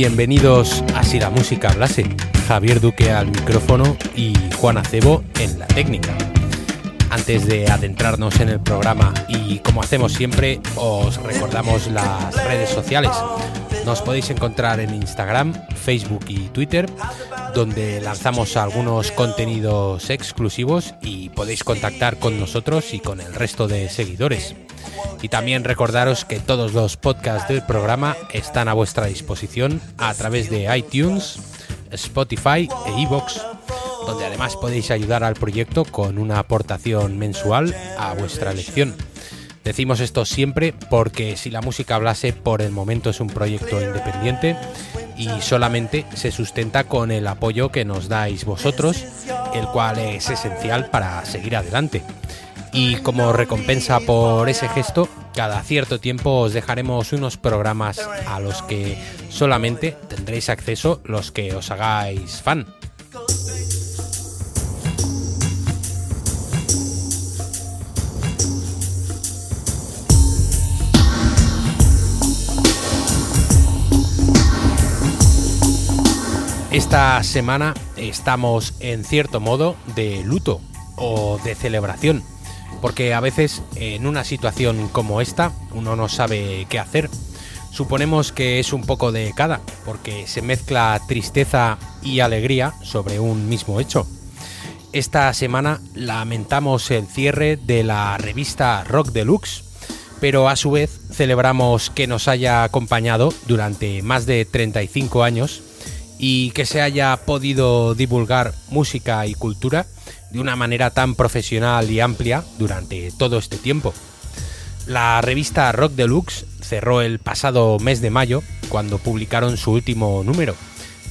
Bienvenidos a Si la música hablase. Javier Duque al micrófono y Juan Acebo en la técnica. Antes de adentrarnos en el programa y como hacemos siempre, os recordamos las redes sociales. Nos podéis encontrar en Instagram, Facebook y Twitter, donde lanzamos algunos contenidos exclusivos y podéis contactar con nosotros y con el resto de seguidores. Y también recordaros que todos los podcasts del programa están a vuestra disposición a través de iTunes, Spotify e iVoox, donde además podéis ayudar al proyecto con una aportación mensual a vuestra elección. Decimos esto siempre porque si la música hablase por el momento es un proyecto independiente y solamente se sustenta con el apoyo que nos dais vosotros, el cual es esencial para seguir adelante. Y como recompensa por ese gesto, cada cierto tiempo os dejaremos unos programas a los que solamente tendréis acceso los que os hagáis fan. Esta semana estamos en cierto modo de luto o de celebración porque a veces en una situación como esta uno no sabe qué hacer. Suponemos que es un poco de cada, porque se mezcla tristeza y alegría sobre un mismo hecho. Esta semana lamentamos el cierre de la revista Rock Deluxe, pero a su vez celebramos que nos haya acompañado durante más de 35 años y que se haya podido divulgar música y cultura de una manera tan profesional y amplia durante todo este tiempo. La revista Rock Deluxe cerró el pasado mes de mayo cuando publicaron su último número,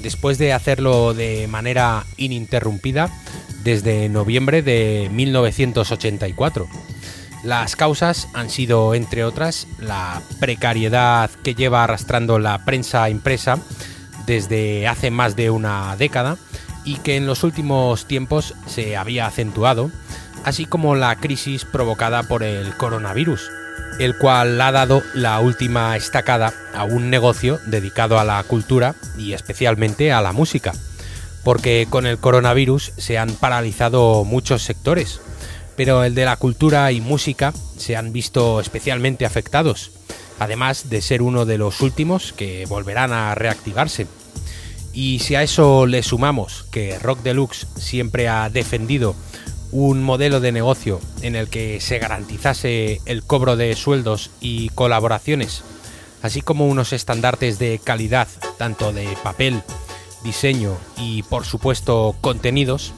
después de hacerlo de manera ininterrumpida desde noviembre de 1984. Las causas han sido, entre otras, la precariedad que lleva arrastrando la prensa impresa desde hace más de una década, y que en los últimos tiempos se había acentuado, así como la crisis provocada por el coronavirus, el cual ha dado la última estacada a un negocio dedicado a la cultura y especialmente a la música, porque con el coronavirus se han paralizado muchos sectores, pero el de la cultura y música se han visto especialmente afectados, además de ser uno de los últimos que volverán a reactivarse. Y si a eso le sumamos que Rock Deluxe siempre ha defendido un modelo de negocio en el que se garantizase el cobro de sueldos y colaboraciones, así como unos estandartes de calidad, tanto de papel, diseño y por supuesto contenidos,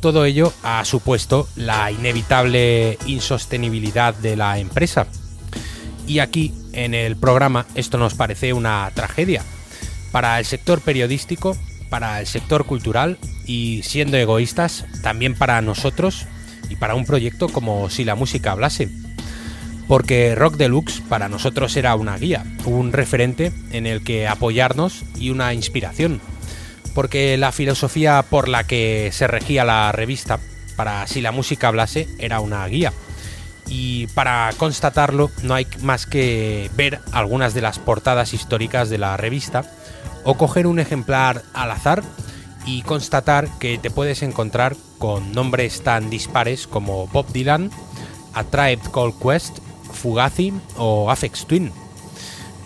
todo ello ha supuesto la inevitable insostenibilidad de la empresa. Y aquí, en el programa, esto nos parece una tragedia, para el sector periodístico, para el sector cultural y, siendo egoístas, también para nosotros y para un proyecto como Si la música hablase. Porque Rock Deluxe para nosotros era una guía, un referente en el que apoyarnos y una inspiración. Porque la filosofía por la que se regía la revista, para Si la música hablase, era una guía y para constatarlo no hay más que ver algunas de las portadas históricas de la revista o coger un ejemplar al azar y constatar que te puedes encontrar con nombres tan dispares como Bob Dylan, A Tribe Called Quest, Fugazi o Afex Twin,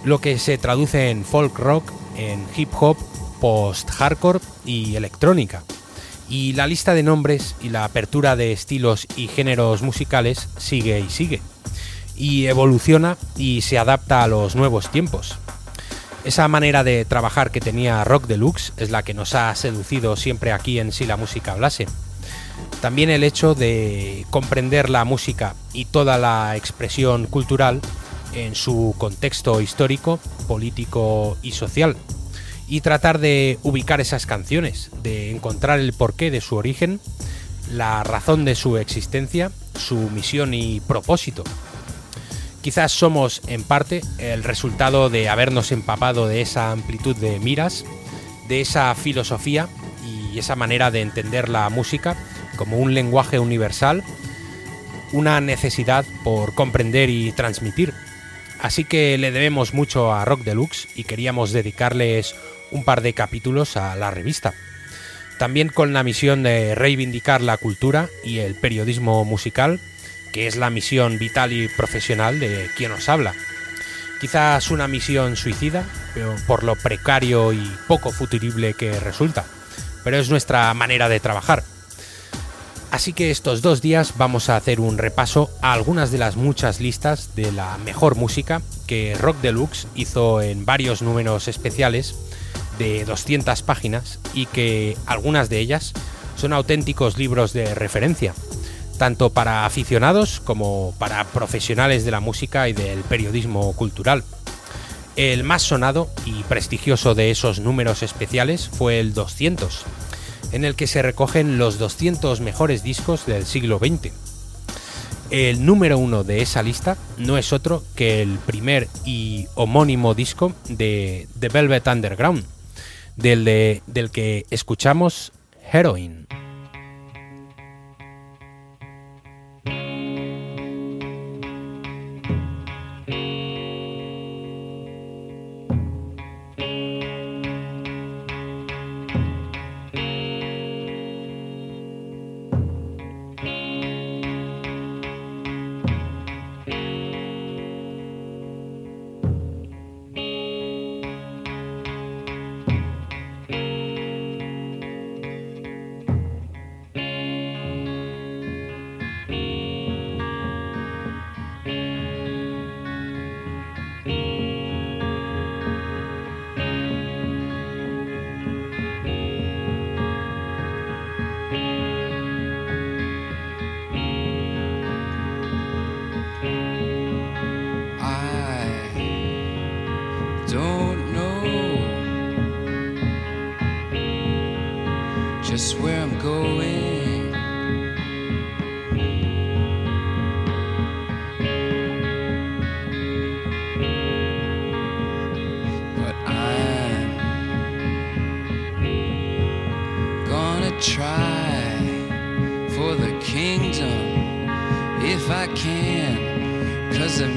lo que se traduce en folk rock, en hip hop, post-hardcore y electrónica. Y la lista de nombres y la apertura de estilos y géneros musicales sigue y sigue. Y evoluciona y se adapta a los nuevos tiempos. Esa manera de trabajar que tenía Rock Deluxe es la que nos ha seducido siempre aquí en Si la música hablase. También el hecho de comprender la música y toda la expresión cultural en su contexto histórico, político y social. Y tratar de ubicar esas canciones, de encontrar el porqué de su origen, la razón de su existencia, su misión y propósito. Quizás somos en parte el resultado de habernos empapado de esa amplitud de miras, de esa filosofía y esa manera de entender la música como un lenguaje universal, una necesidad por comprender y transmitir. Así que le debemos mucho a Rock Deluxe y queríamos dedicarles un par de capítulos a la revista. También con la misión de reivindicar la cultura y el periodismo musical, que es la misión vital y profesional de quien nos habla. Quizás una misión suicida, por lo precario y poco futurible que resulta, pero es nuestra manera de trabajar. Así que estos dos días vamos a hacer un repaso a algunas de las muchas listas de la mejor música que Rock Deluxe hizo en varios números especiales de 200 páginas y que algunas de ellas son auténticos libros de referencia, tanto para aficionados como para profesionales de la música y del periodismo cultural. El más sonado y prestigioso de esos números especiales fue el 200, en el que se recogen los 200 mejores discos del siglo XX. El número uno de esa lista no es otro que el primer y homónimo disco de The Velvet Underground, del, del que escuchamos Heroin.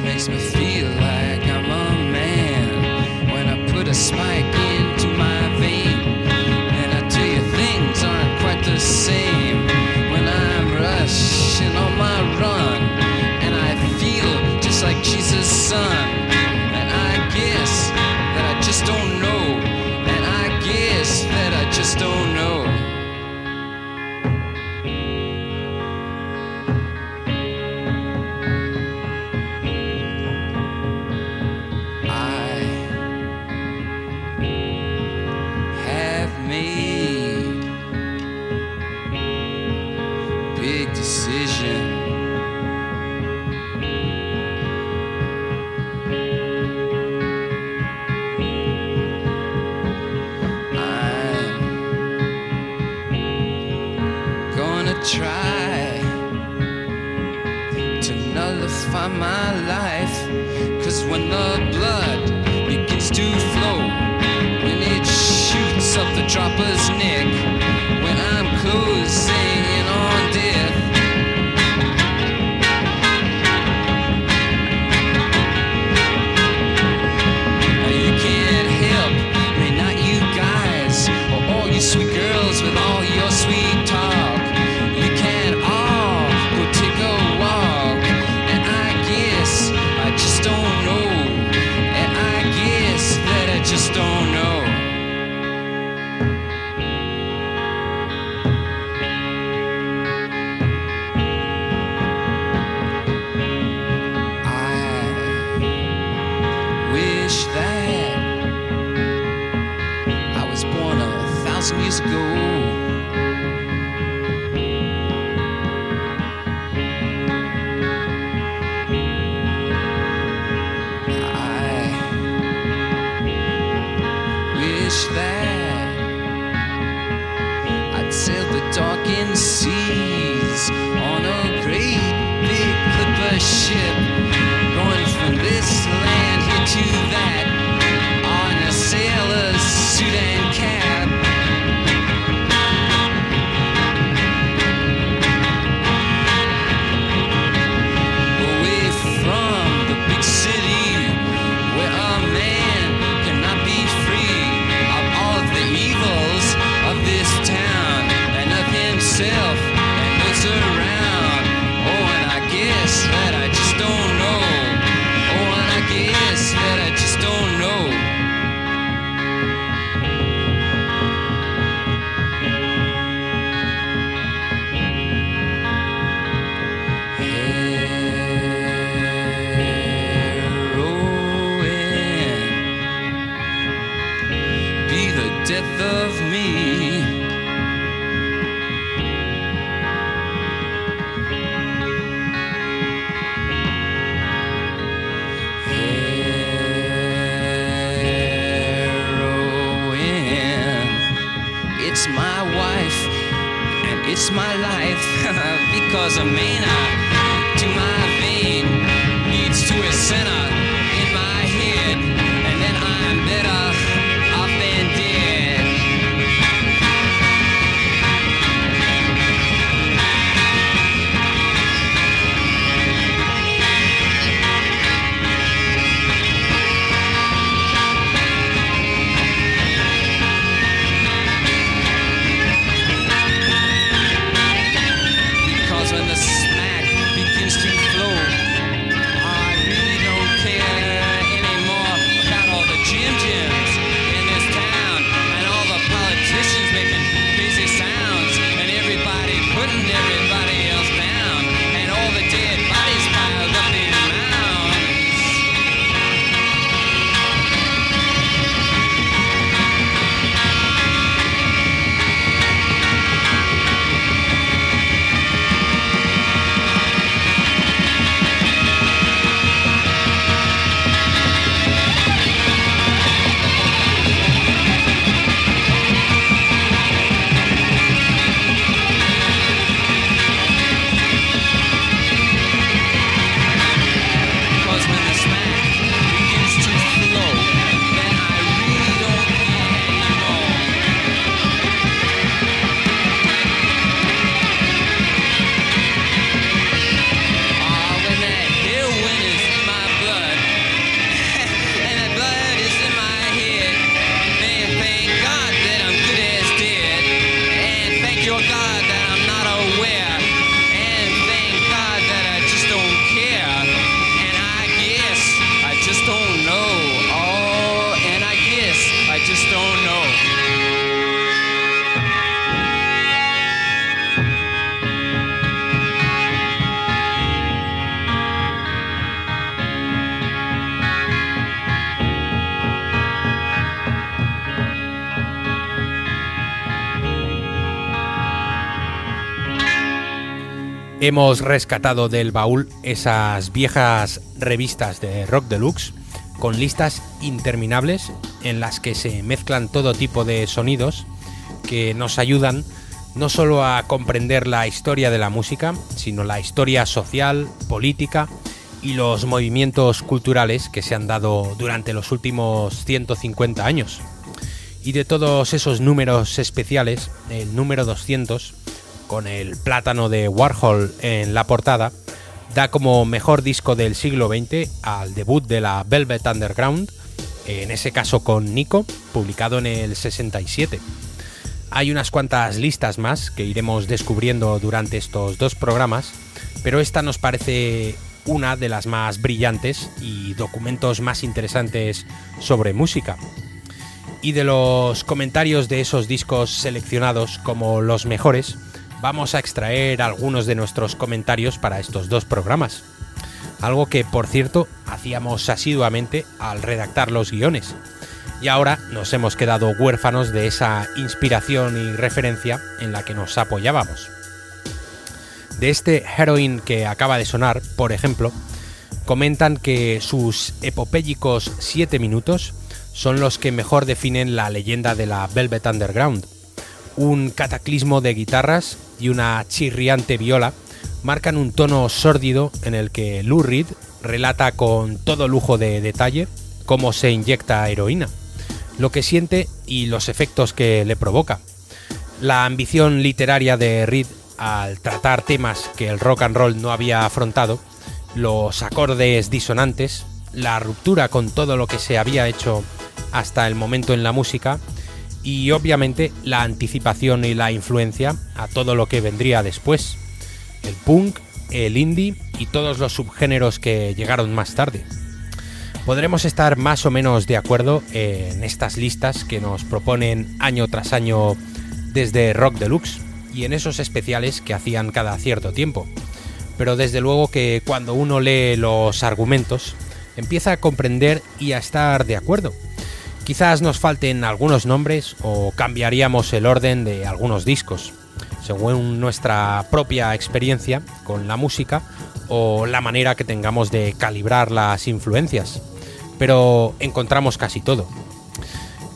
makes me feel years. Hemos rescatado del baúl esas viejas revistas de Rock Deluxe con listas interminables en las que se mezclan todo tipo de sonidos que nos ayudan no solo a comprender la historia de la música, sino la historia social, política y los movimientos culturales que se han dado durante los últimos 150 años. Y de todos esos números especiales, el número 200, con el plátano de Warhol en la portada, da como mejor disco del siglo XX al debut de la Velvet Underground, en ese caso con Nico, publicado en el 67. Hay unas cuantas listas más que iremos descubriendo durante estos dos programas, pero esta nos parece una de las más brillantes y documentos más interesantes sobre música. Y de los comentarios de esos discos seleccionados como los mejores, vamos a extraer algunos de nuestros comentarios para estos dos programas. Algo que, por cierto, hacíamos asiduamente al redactar los guiones. Y ahora nos hemos quedado huérfanos de esa inspiración y referencia en la que nos apoyábamos. De este Heroin que acaba de sonar, por ejemplo, comentan que sus epopélicos 7 minutos son los que mejor definen la leyenda de la Velvet Underground. Un cataclismo de guitarras y una chirriante viola marcan un tono sórdido en el que Lou Reed relata con todo lujo de detalle cómo se inyecta heroína, lo que siente y los efectos que le provoca. La ambición literaria de Reed al tratar temas que el rock and roll no había afrontado, los acordes disonantes, la ruptura con todo lo que se había hecho hasta el momento en la música y obviamente la anticipación y la influencia a todo lo que vendría después, el punk, el indie y todos los subgéneros que llegaron más tarde. Podremos estar más o menos de acuerdo en estas listas que nos proponen año tras año desde Rock Deluxe y en esos especiales que hacían cada cierto tiempo. Pero desde luego que cuando uno lee los argumentos empieza a comprender y a estar de acuerdo. Quizás nos falten algunos nombres o cambiaríamos el orden de algunos discos, según nuestra propia experiencia con la música o la manera que tengamos de calibrar las influencias. Pero encontramos casi todo.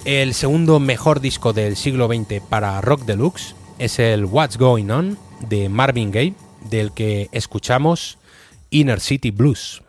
El segundo mejor disco del siglo XX para Rock Deluxe es el What's Going On de Marvin Gaye, del que escuchamos Inner City Blues.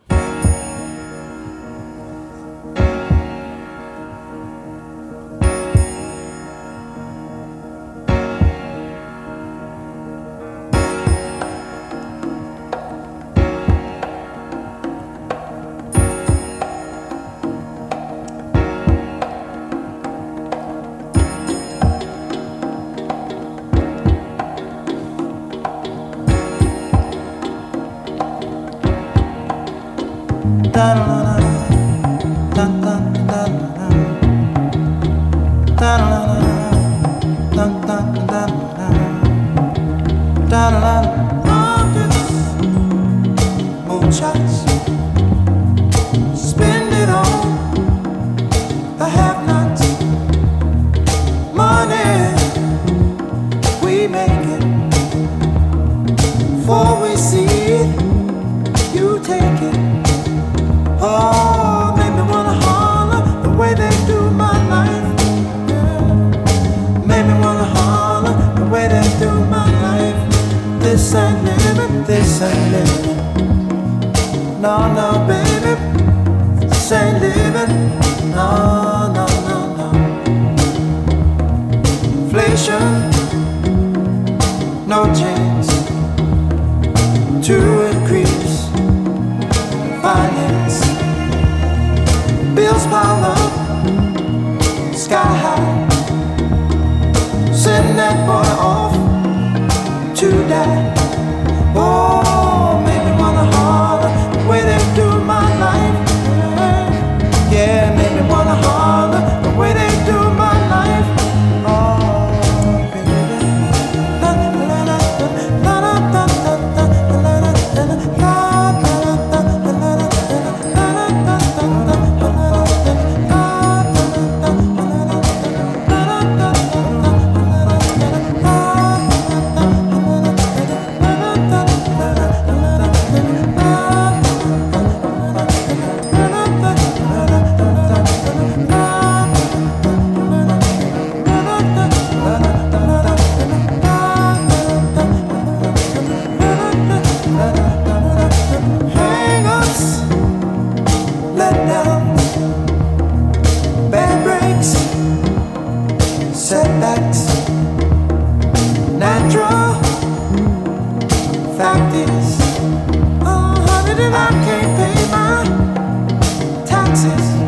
Baby, I can't pay my taxes.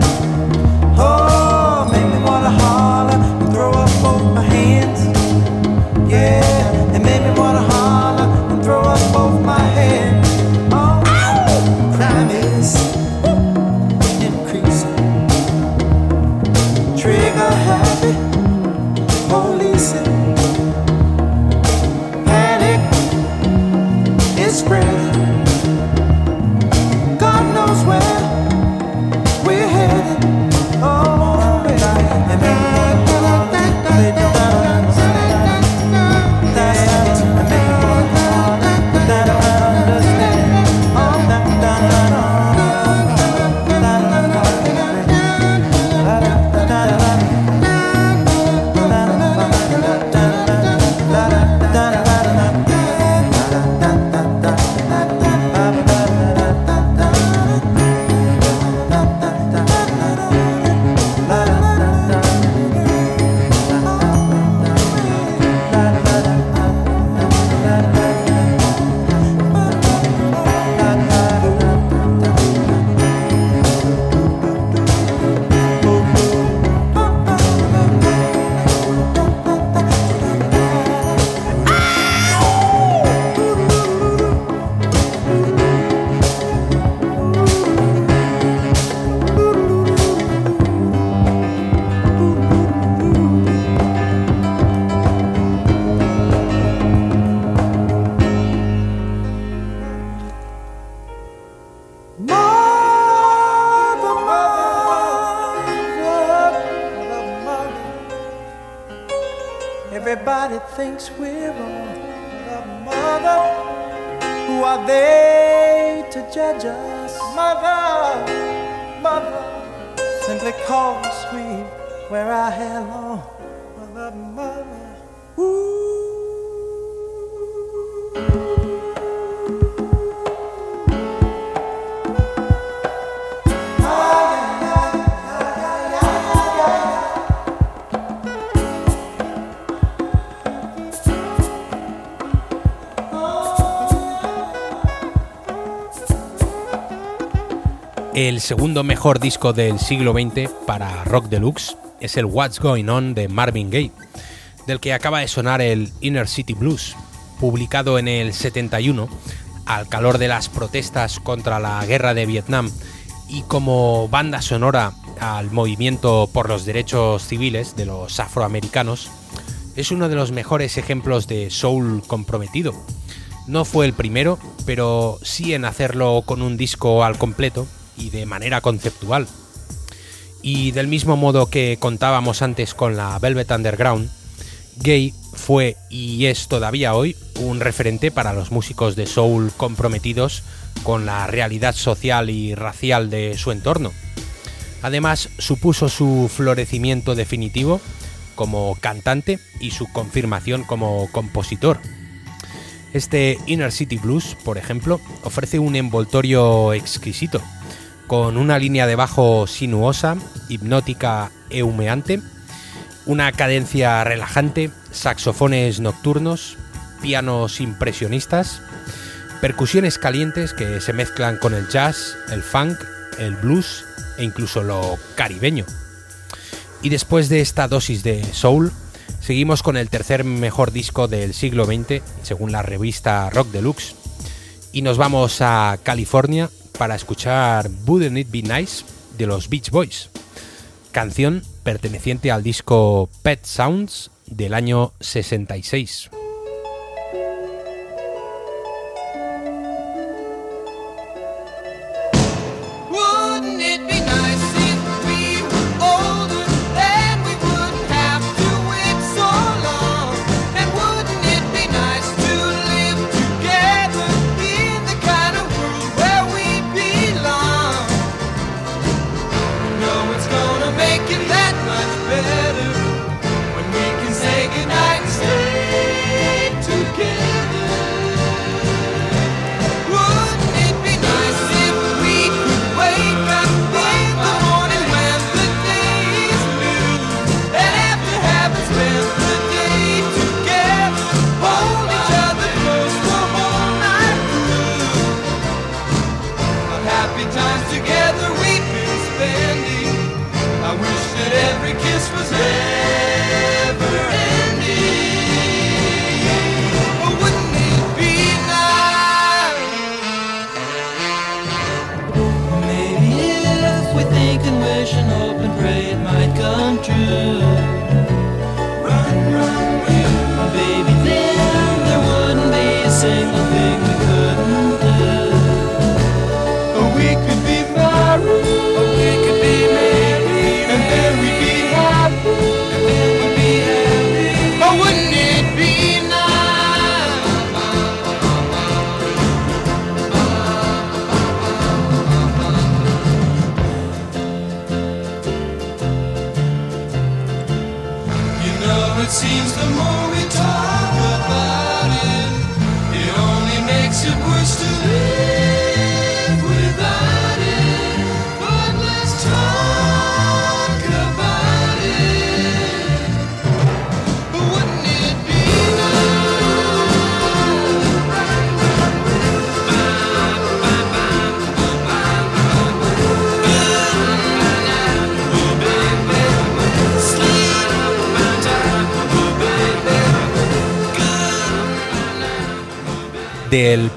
Everybody thinks we're wrong. But mother, who are they to judge us? Mother, mother, simply cause we wear our hair long. Mother, mother, El segundo mejor disco del siglo XX para Rock Deluxe es el What's Going On de Marvin Gaye, del que acaba de sonar el Inner City Blues, publicado en el 71 al calor de las protestas contra la guerra de Vietnam y como banda sonora al movimiento por los derechos civiles de los afroamericanos, es uno de los mejores ejemplos de soul comprometido. No fue el primero, pero sí en hacerlo con un disco al completo y de manera conceptual. Y del mismo modo que contábamos antes con la Velvet Underground, Gay fue y es todavía hoy un referente para los músicos de soul comprometidos con la realidad social y racial de su entorno. Además, supuso su florecimiento definitivo como cantante y su confirmación como compositor. Este Inner City Blues, por ejemplo, ofrece un envoltorio exquisito, con una línea de bajo sinuosa, hipnótica e humeante, una cadencia relajante, saxofones nocturnos, pianos impresionistas, percusiones calientes que se mezclan con el jazz, el funk, el blues e incluso lo caribeño. Y después de esta dosis de soul, seguimos con el tercer mejor disco del siglo XX, según la revista Rock Deluxe, y nos vamos a California para escuchar Wouldn't It Be Nice de los Beach Boys, canción perteneciente al disco Pet Sounds del año 66.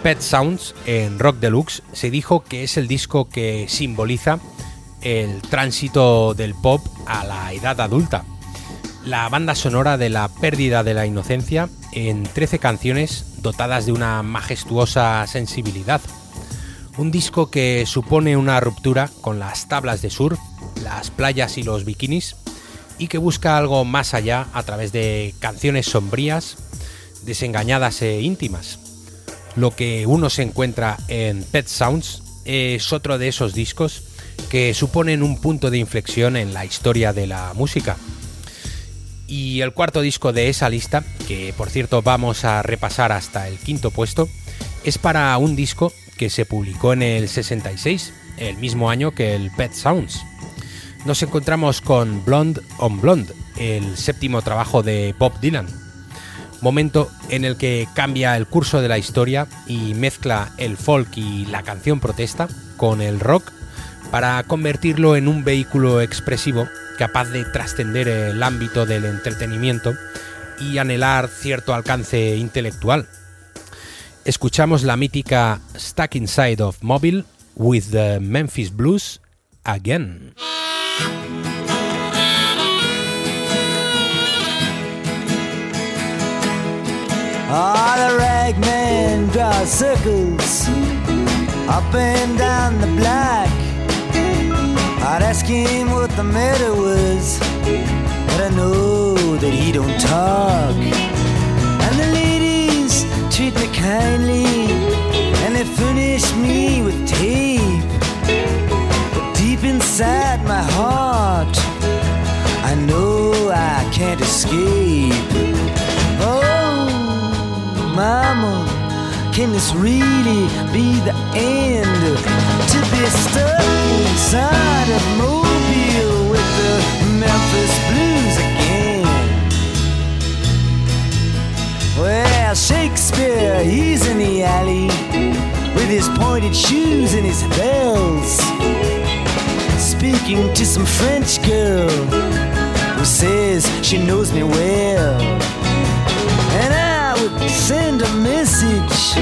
Pet Sounds en Rock Deluxe se dijo que es el disco que simboliza el tránsito del pop a la edad adulta. La banda sonora de la pérdida de la inocencia en 13 canciones dotadas de una majestuosa sensibilidad. Un disco que supone una ruptura con las tablas de surf, las playas y los bikinis y que busca algo más allá a través de canciones sombrías, desengañadas e íntimas. Lo que uno se encuentra en Pet Sounds es otro de esos discos que suponen un punto de inflexión en la historia de la música. Y el cuarto disco de esa lista, que por cierto vamos a repasar hasta el quinto puesto, es para un disco que se publicó en el 66, el mismo año que el Pet Sounds. Nos encontramos con Blonde on Blonde, el séptimo trabajo de Bob Dylan. Momento en el que cambia el curso de la historia y mezcla el folk y la canción protesta con el rock para convertirlo en un vehículo expresivo capaz de trascender el ámbito del entretenimiento y anhelar cierto alcance intelectual. Escuchamos la mítica Stuck Inside of Mobile with the Memphis Blues again. Ah, the ragman draws circles up and down the block. I'd ask him what the matter was, but I know that he don't talk. And the ladies treat me kindly, and they furnish me with tape. But deep inside my heart, I know I can't escape. Oh, mama, can this really be the end? To be stuck inside of Mobile with the Memphis Blues again. Well, Shakespeare, he's in the alley with his pointed shoes and his bells, speaking to some French girl who says she knows me well. Send a message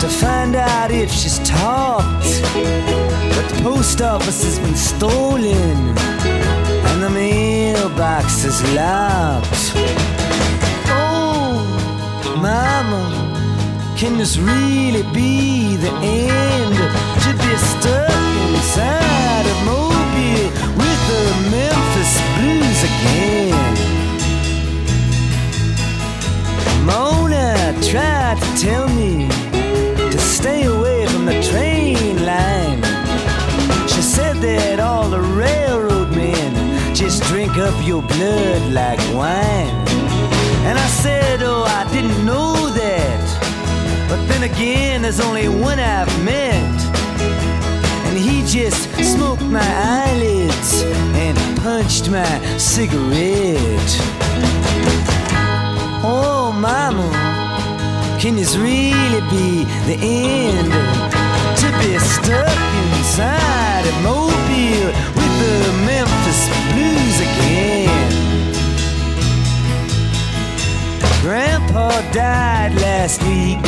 to find out if she's talked. But the post office has been stolen and the mailbox is locked. Oh, mama, can this really be the end? To be stuck inside of Mobile with the Memphis Blues again. Mona tried to tell me to stay away from the train line. She said that all the railroad men just drink up your blood like wine. And I said, Oh, I didn't know that. But then again, there's only one I've met. And he just smoked my eyelids and punched my cigarette. Oh, mama, can this really be the end? To be stuck inside a Mobile with the Memphis Blues again. Grandpa died last week,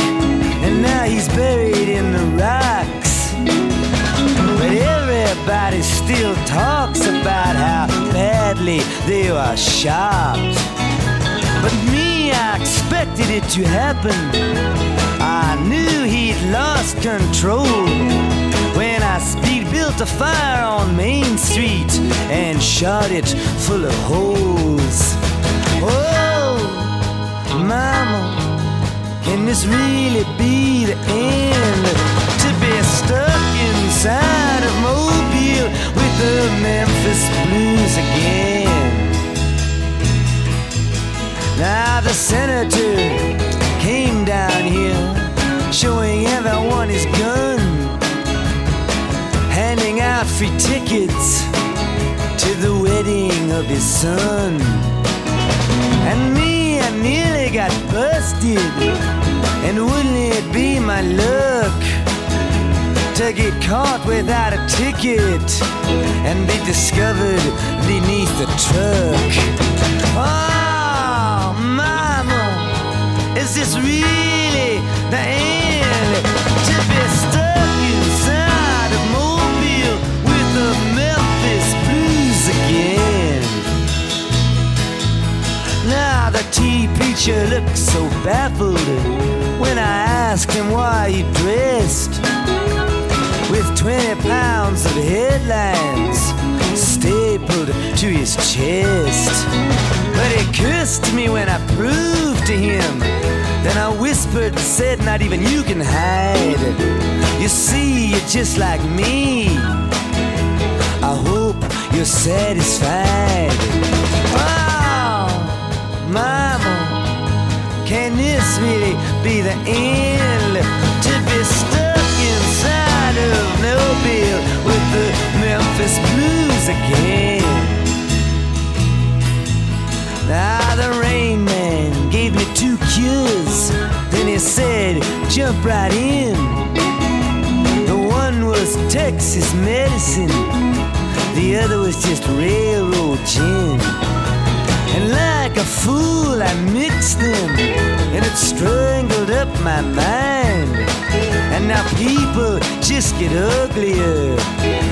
and now he's buried in the rocks. But everybody still talks about how badly they were shot. But me, expected it to happen. I knew he'd lost control when I speed built a fire on Main Street and shot it full of holes. Oh, mama, can this really be the end? To be stuck inside of Mobile with the Memphis Blues again. Now the senator came down here, showing everyone his gun, handing out free tickets to the wedding of his son. And me, I nearly got busted, and wouldn't it be my luck? To get caught without a ticket and be discovered beneath the truck. Oh, is this really the end? To be stuck inside of Mobile with the Memphis Blues again. Now the tea preacher looked so baffled when I asked him why he dressed with 20 pounds of headlines stapled to his chest. But he cursed me when I proved to him. Then I whispered and said, Not even you can hide. It. You see, you're just like me. I hope you're satisfied. Oh, mama, can this really be the end? To be stuck inside of Mobile with the Memphis Blues again. Now the rain two cures. Then he said, jump right in. The one was Texas medicine. The other was just railroad gin. And like a fool, I mixed them, and it strangled up my mind. And now people just get uglier,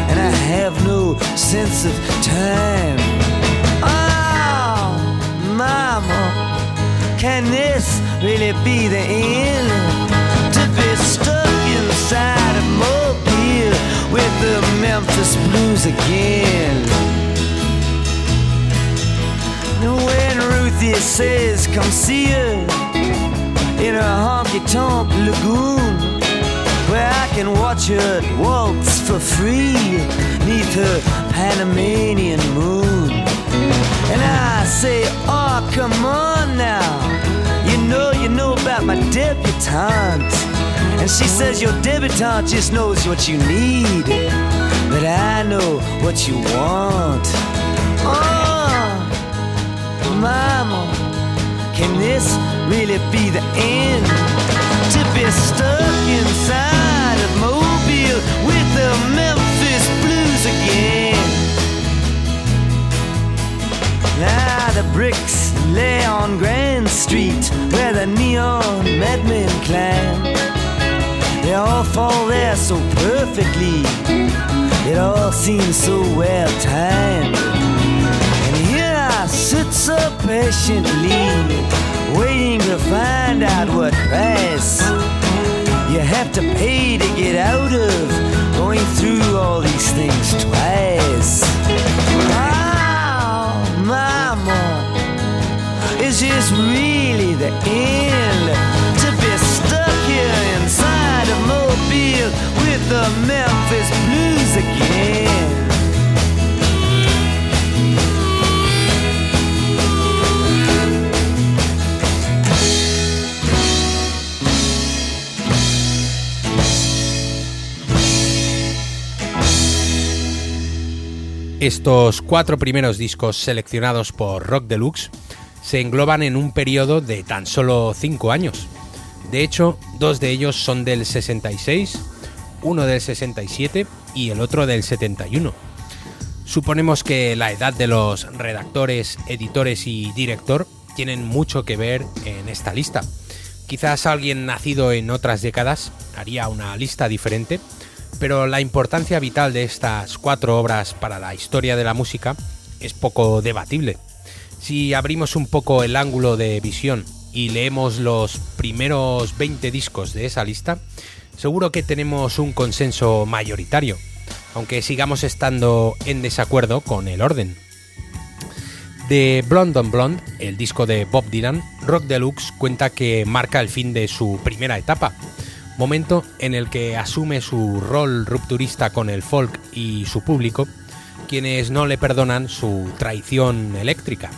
and I have no sense of time. Oh, mama, can this really be the end? To be stuck inside a mobile with the Memphis Blues again. When Ruthie says, come see her in her honky tonk lagoon, where I can watch her waltz for free neath her Panamanian moon. And I say, come on now. You know, you know about my debutante. And she says, your debutante just knows what you need. But I know what you want. Oh, mama, can this really be the end? To be stuck inside of Mobile with the Memphis Blues again. Now the bricks lay on Grand Street where the neon madmen climb. They all fall there so perfectly. It all seems so well timed. And here I sit so patiently, waiting to find out what price you have to pay to get out of going through all these things twice. Oh, mama, is this really the end? To be stuck here inside a mobile with the Memphis Blues again. Estos cuatro primeros discos seleccionados por Rock Deluxe se engloban en un periodo de tan solo 5 años. De hecho, dos de ellos son del 66, uno del 67 y el otro del 71. Suponemos que la edad de los redactores, editores y director tienen mucho que ver en esta lista. Quizás alguien nacido en otras décadas haría una lista diferente, pero la importancia vital de estas cuatro obras para la historia de la música es poco debatible. Si abrimos un poco el ángulo de visión y leemos los primeros 20 discos de esa lista, seguro que tenemos un consenso mayoritario, aunque sigamos estando en desacuerdo con el orden. De Blonde on Blonde, el disco de Bob Dylan, Rock Deluxe cuenta que marca el fin de su primera etapa, momento en el que asume su rol rupturista con el folk y su público, quienes no le perdonan su traición eléctrica,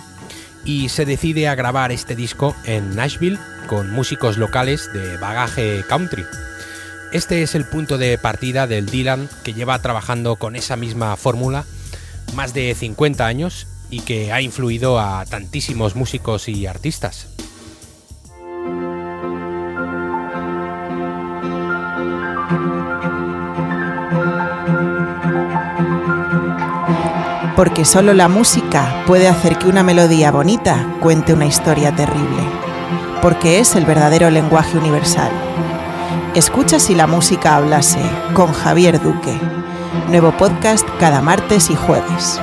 y se decide a grabar este disco en Nashville con músicos locales de bagaje country. Este es el punto de partida del Dylan que lleva trabajando con esa misma fórmula más de 50 años y que ha influido a tantísimos músicos y artistas. Porque solo la música puede hacer que una melodía bonita cuente una historia terrible. Porque es el verdadero lenguaje universal. Escucha si la música hablase con Javier Duque. Nuevo podcast cada martes y jueves.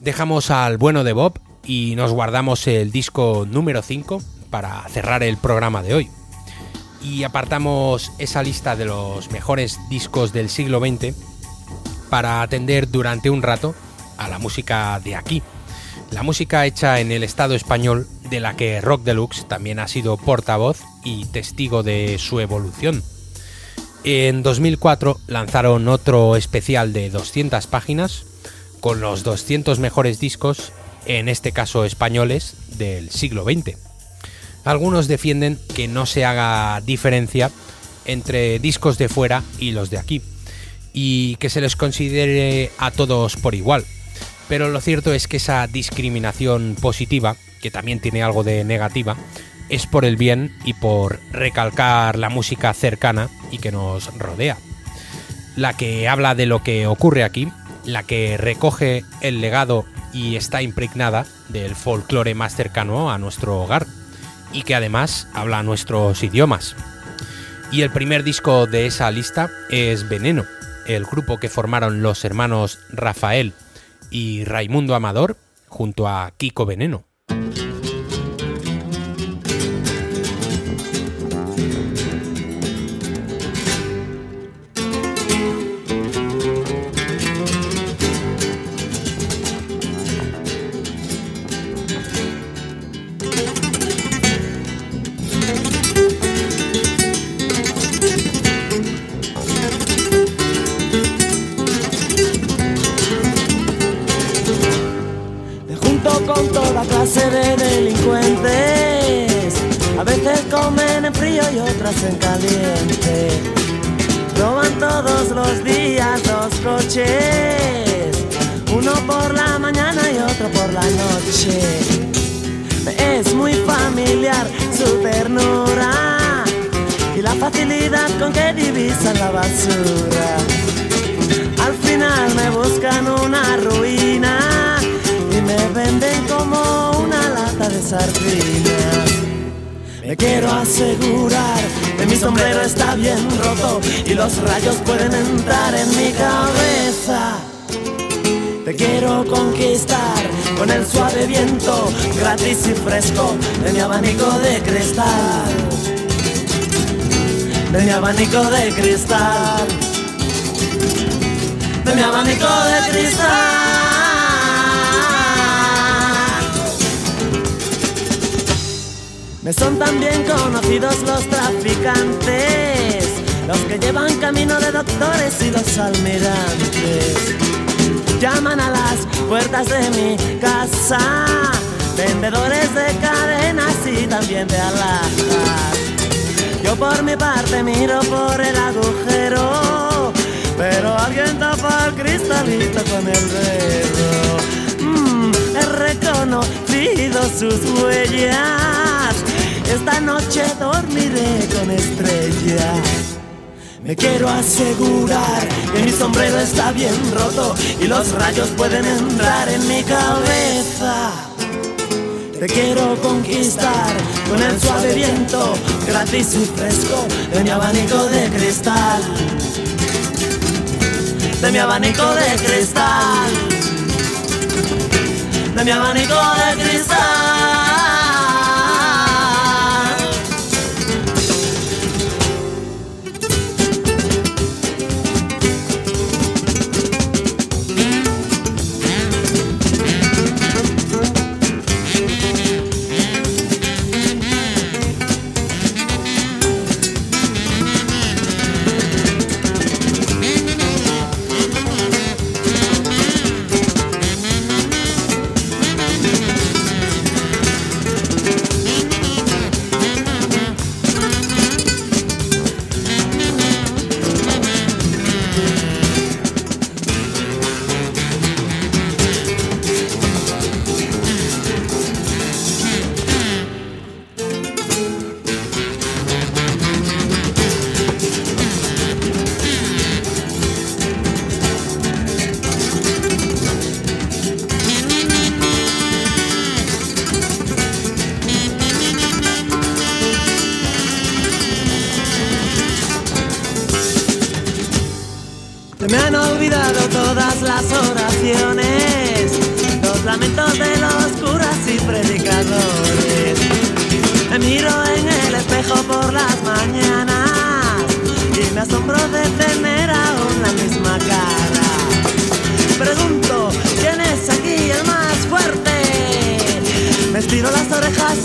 Dejamos al bueno de Bob y nos guardamos el disco número 5 para cerrar el programa de hoy. Y apartamos esa lista de los mejores discos del siglo XX para atender durante un rato a la música de aquí. La música hecha en el Estado español de la que Rock Deluxe también ha sido portavoz y testigo de su evolución. En 2004 lanzaron otro especial de 200 páginas con los 200 mejores discos, en este caso españoles, del siglo XX. Algunos defienden que no se haga diferencia entre discos de fuera y los de aquí, y que se les considere a todos por igual. Pero lo cierto es que esa discriminación positiva, que también tiene algo de negativa, es por el bien y por recalcar la música cercana y que nos rodea. La que habla de lo que ocurre aquí, la que recoge el legado y está impregnada del folclore más cercano a nuestro hogar y que además habla nuestros idiomas. Y el primer disco de esa lista es Veneno, el grupo que formaron los hermanos Rafael y Raimundo Amador junto a Kiko Veneno. Asegurar que mi sombrero está bien roto y los rayos pueden entrar en mi cabeza. Te quiero conquistar con el suave viento gratis y fresco de mi abanico de cristal. De mi abanico de cristal de mi abanico de cristal. Me son también conocidos los traficantes, los que llevan camino de doctores y los almirantes. Llaman a las puertas de mi casa, vendedores de cadenas y también de alhajas. Yo por mi parte miro por el agujero, pero alguien tapa el cristalito con el dedo. Mm, he reconocido sus huellas. Esta noche dormiré con estrellas. Me quiero asegurar que mi sombrero está bien roto y los rayos pueden entrar en mi cabeza. Te quiero conquistar con el suave viento, gratis y fresco de mi abanico de cristal. De mi abanico de cristal. De mi abanico de cristal.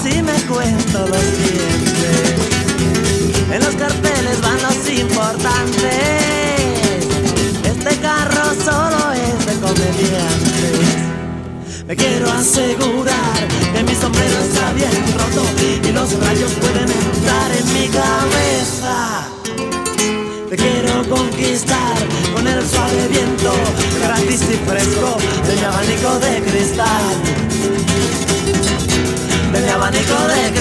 Y me cuento los dientes. En los carteles van los importantes. Este carro solo es de comediantes. Me quiero asegurar que mi sombrero está bien roto y los rayos pueden entrar en mi cabeza. Te quiero conquistar con el suave viento gratis y fresco de abanico de cristal. Mi abanico de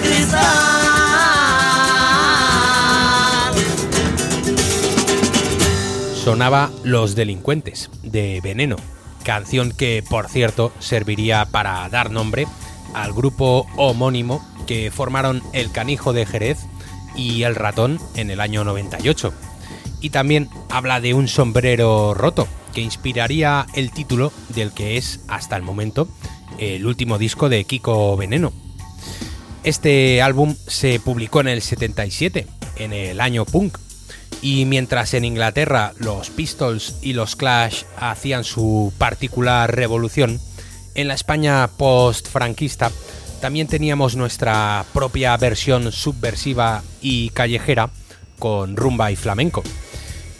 cristal. sonaba Los Delincuentes, de Veneno, canción que, por cierto, serviría para dar nombre al grupo homónimo que formaron El Canijo de Jerez y El Ratón en el año 98. Y también habla de un sombrero roto, que inspiraría el título del que es, hasta el momento, el último disco de Kiko Veneno. Este álbum se publicó en el 77, en el año punk, y mientras en Inglaterra los Pistols y los Clash hacían su particular revolución, en la España post-franquista también teníamos nuestra propia versión subversiva y callejera con rumba y flamenco.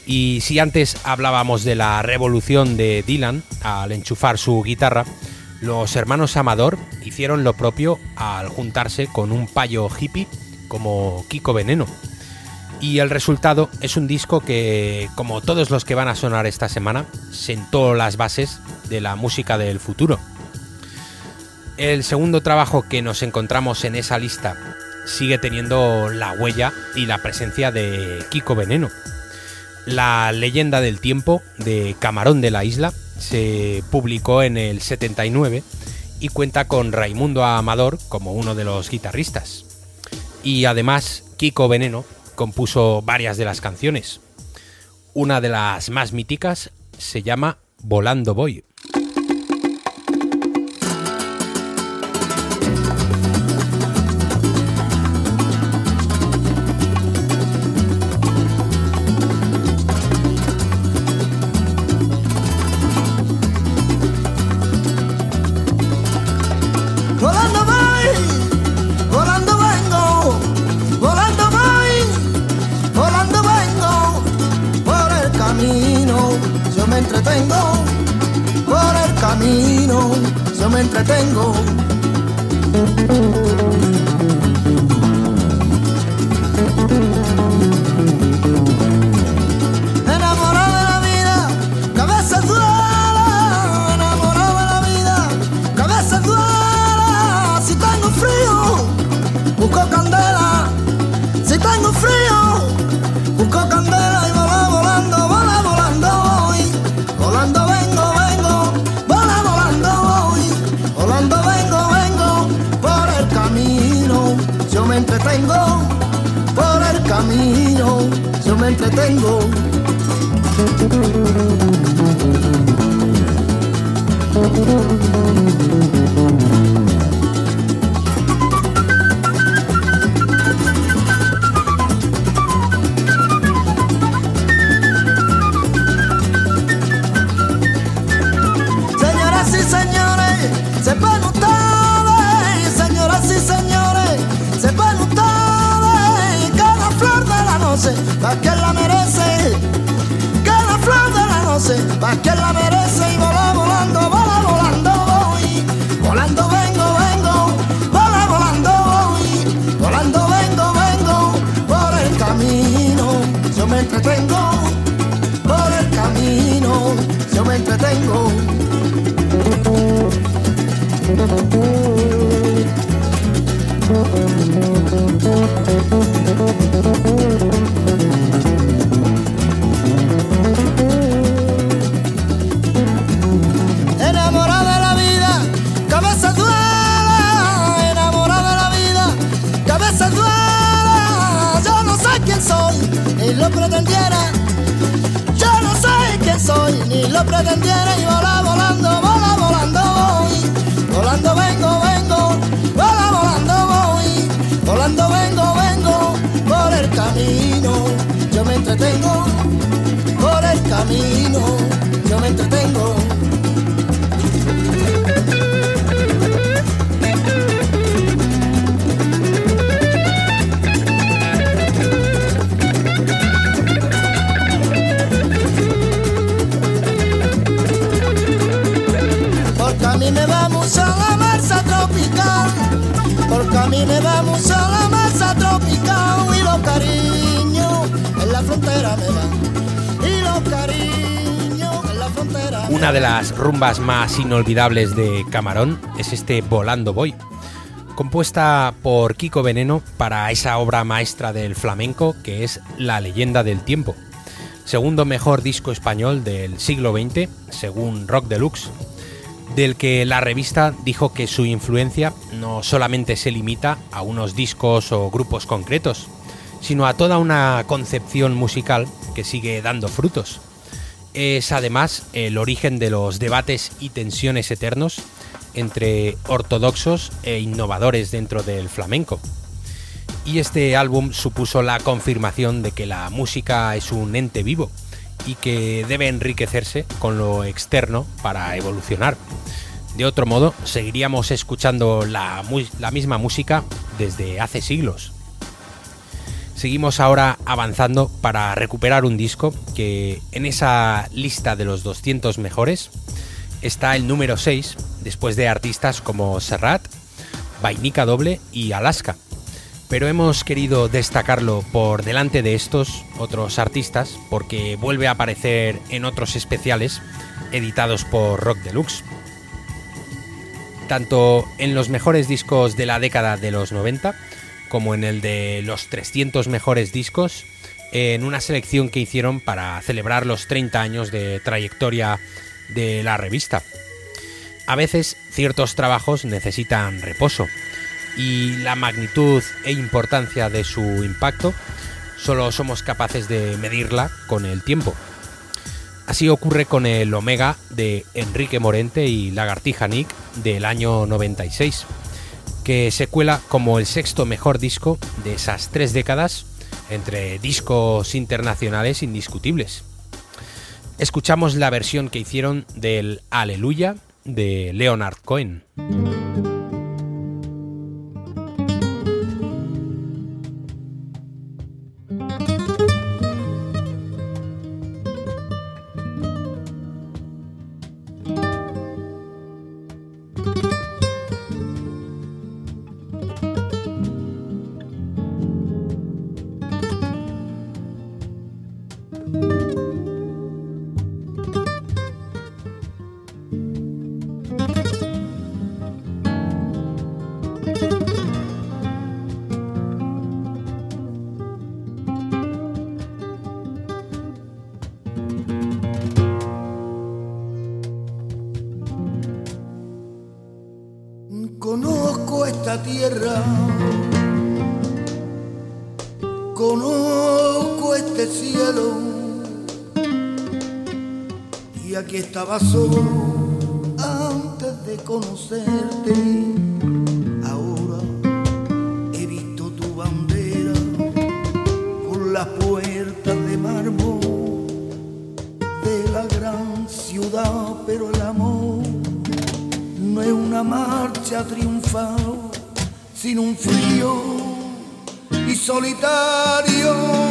Y si antes hablábamos de la revolución de Dylan al enchufar su guitarra, los hermanos Amador hicieron lo propio al juntarse con un payo hippie como Kiko Veneno. Y el resultado es un disco que, como todos los que van a sonar esta semana, sentó las bases de la música del futuro. El segundo trabajo que nos encontramos en esa lista sigue teniendo la huella y la presencia de Kiko Veneno. La leyenda del tiempo de Camarón de la Isla se publicó en el 79 y cuenta con Raimundo Amador como uno de los guitarristas. Y además, Kiko Veneno compuso varias de las canciones. Una de las más míticas se llama Volando Voy. vengo, vengo, volando, volando voy, volando vengo, vengo, por el camino, yo me entretengo, por el camino, yo me entretengo. a mí me da mucho la masa tropical y los cariños en la frontera me dan. Una de las rumbas más inolvidables de Camarón es este Volando Voy. Compuesta por Kiko Veneno para esa obra maestra del flamenco que es La leyenda del tiempo, segundo mejor disco español del siglo XX, según Rock Deluxe, del que la revista dijo que su influencia no solamente se limita a unos discos o grupos concretos, sino a toda una concepción musical que sigue dando frutos es además el origen de los debates y tensiones eternos entre ortodoxos e innovadores dentro del flamenco. Y este álbum supuso la confirmación de que la música es un ente vivo y que debe enriquecerse con lo externo para evolucionar. De otro modo, seguiríamos escuchando la, misma música desde hace siglos. Seguimos ahora avanzando para recuperar un disco que en esa lista de los 200 mejores está el número 6, después de artistas como Serrat, Vainica Doble y Alaska. Pero hemos querido destacarlo por delante de estos otros artistas porque vuelve a aparecer en otros especiales editados por Rock Deluxe. Tanto en los mejores discos de la década de los 90, como en el de los 300 mejores discos, en una selección que hicieron para celebrar los 30 años de trayectoria de la revista. A veces ciertos trabajos necesitan reposo y la magnitud e importancia de su impacto solo somos capaces de medirla con el tiempo. Así ocurre con el Omega de Enrique Morente y Lagartija Nick del año 96 que se cuela como el sexto mejor disco de esas tres décadas entre discos internacionales indiscutibles. Escuchamos la versión que hicieron del Aleluya de Leonard Cohen. Marcha triunfal, sino un frío y solitario.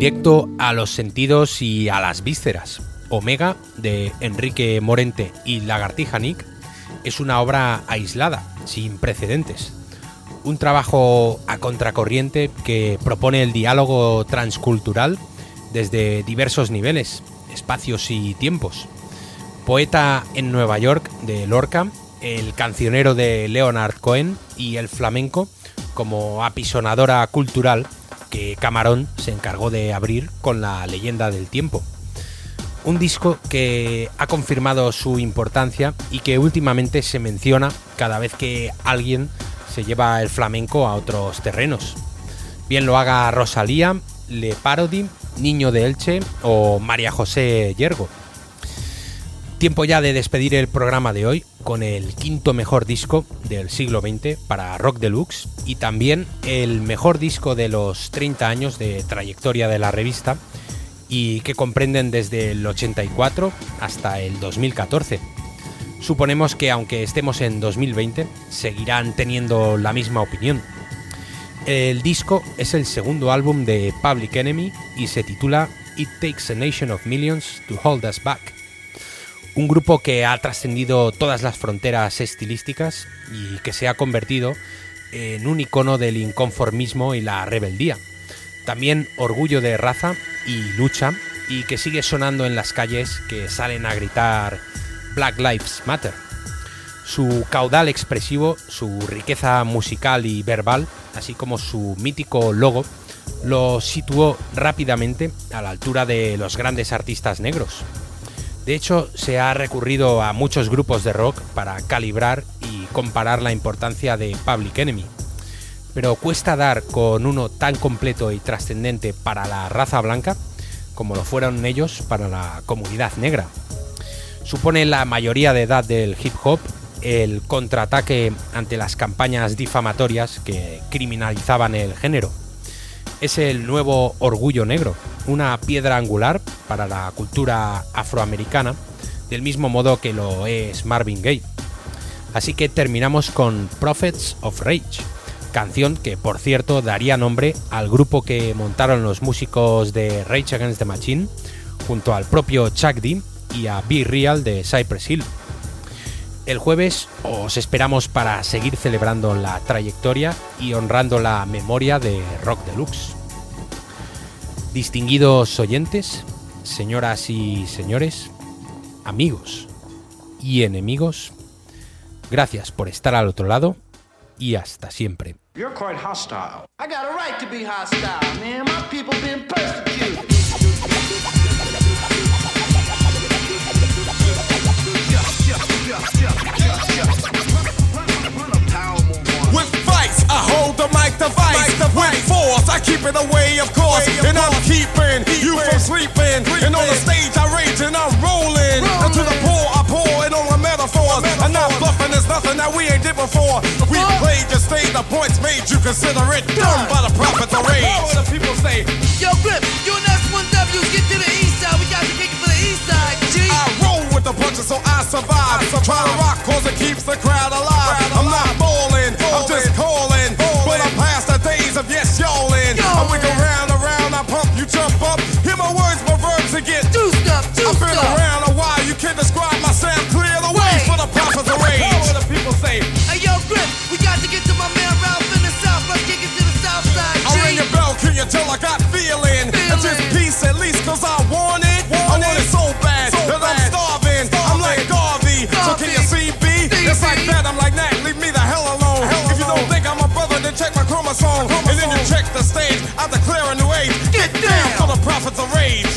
Directo a los sentidos y a las vísceras. Omega, de Enrique Morente y Lagartija Nick, es una obra aislada, sin precedentes. Un trabajo a contracorriente que propone el diálogo transcultural desde diversos niveles, espacios y tiempos. Poeta en Nueva York de Lorca, el cancionero de Leonard Cohen y el flamenco como apisonadora cultural que Camarón se encargó de abrir con la leyenda del tiempo. Un disco que ha confirmado su importancia y que últimamente se menciona cada vez que alguien se lleva el flamenco a otros terrenos. Bien lo haga Rosalía, Le Parody, Niño de Elche o María José Yergo. Tiempo ya de despedir el programa de hoy con el quinto mejor disco del siglo XX para Rock Deluxe y también el mejor disco de los 30 años de trayectoria de la revista y que comprenden desde el 84 hasta el 2014. Suponemos que aunque estemos en 2020, seguirán teniendo la misma opinión. El disco es el segundo álbum de Public Enemy y se titula It Takes a Nation of Millions to Hold Us Back un grupo que ha trascendido todas las fronteras estilísticas y que se ha convertido en un icono del inconformismo y la rebeldía. También orgullo de raza y lucha y que sigue sonando en las calles que salen a gritar Black Lives Matter. Su caudal expresivo, su riqueza musical y verbal, así como su mítico logo, lo situó rápidamente a la altura de los grandes artistas negros. De hecho, se ha recurrido a muchos grupos de rock para calibrar y comparar la importancia de Public Enemy. Pero cuesta dar con uno tan completo y trascendente para la raza blanca como lo fueron ellos para la comunidad negra. Supone la mayoría de edad del hip hop el contraataque ante las campañas difamatorias que criminalizaban el género. Es el nuevo orgullo negro, una piedra angular para la cultura afroamericana, del mismo modo que lo es Marvin Gaye. Así que terminamos con Prophets of Rage, canción que por cierto daría nombre al grupo que montaron los músicos de Rage Against the Machine, junto al propio Chuck D y a Be Real de Cypress Hill. El jueves os esperamos para seguir celebrando la trayectoria y honrando la memoria de Rock Deluxe. Distinguidos oyentes, señoras y señores, amigos y enemigos, gracias por estar al otro lado y hasta siempre. You're quite hostile. I got a right to be hostile, man. My people been persecuted. With vice, I hold the mic device. With force, I keep it away, of course. And I'm keeping you from sleeping. And on the stage, I rage and I'm rolling. And to the poor, I pour it on my metaphors. I'm not bluffing, there's nothing that we ain't did before. We played your stage, the points made, you consider it done by the prophets of rage. What the people say? Yo, Grip, you and S1W, get to the east side. We got to the punches so I survive. Try to rock cause it keeps the crowd alive. I'm not balling, I'm just calling. But I'm past the days of yes, y'allin'. I wiggle around, around, I pump, you jump up. Hear my words, my verbs and get Juiced up, I've juiced been up. around a while, you can't describe my sound. Clear the way for the prophets of rage. What the people say? Hey, yo, Grip, we got to get to my man Ralph in the south. Let's kick it to the south side. I ring your bell, can you tell I got feeling? It's just peace at least, cause I my chromosome. And then you check the stage, I declare a new age. Get down for the prophets of rage.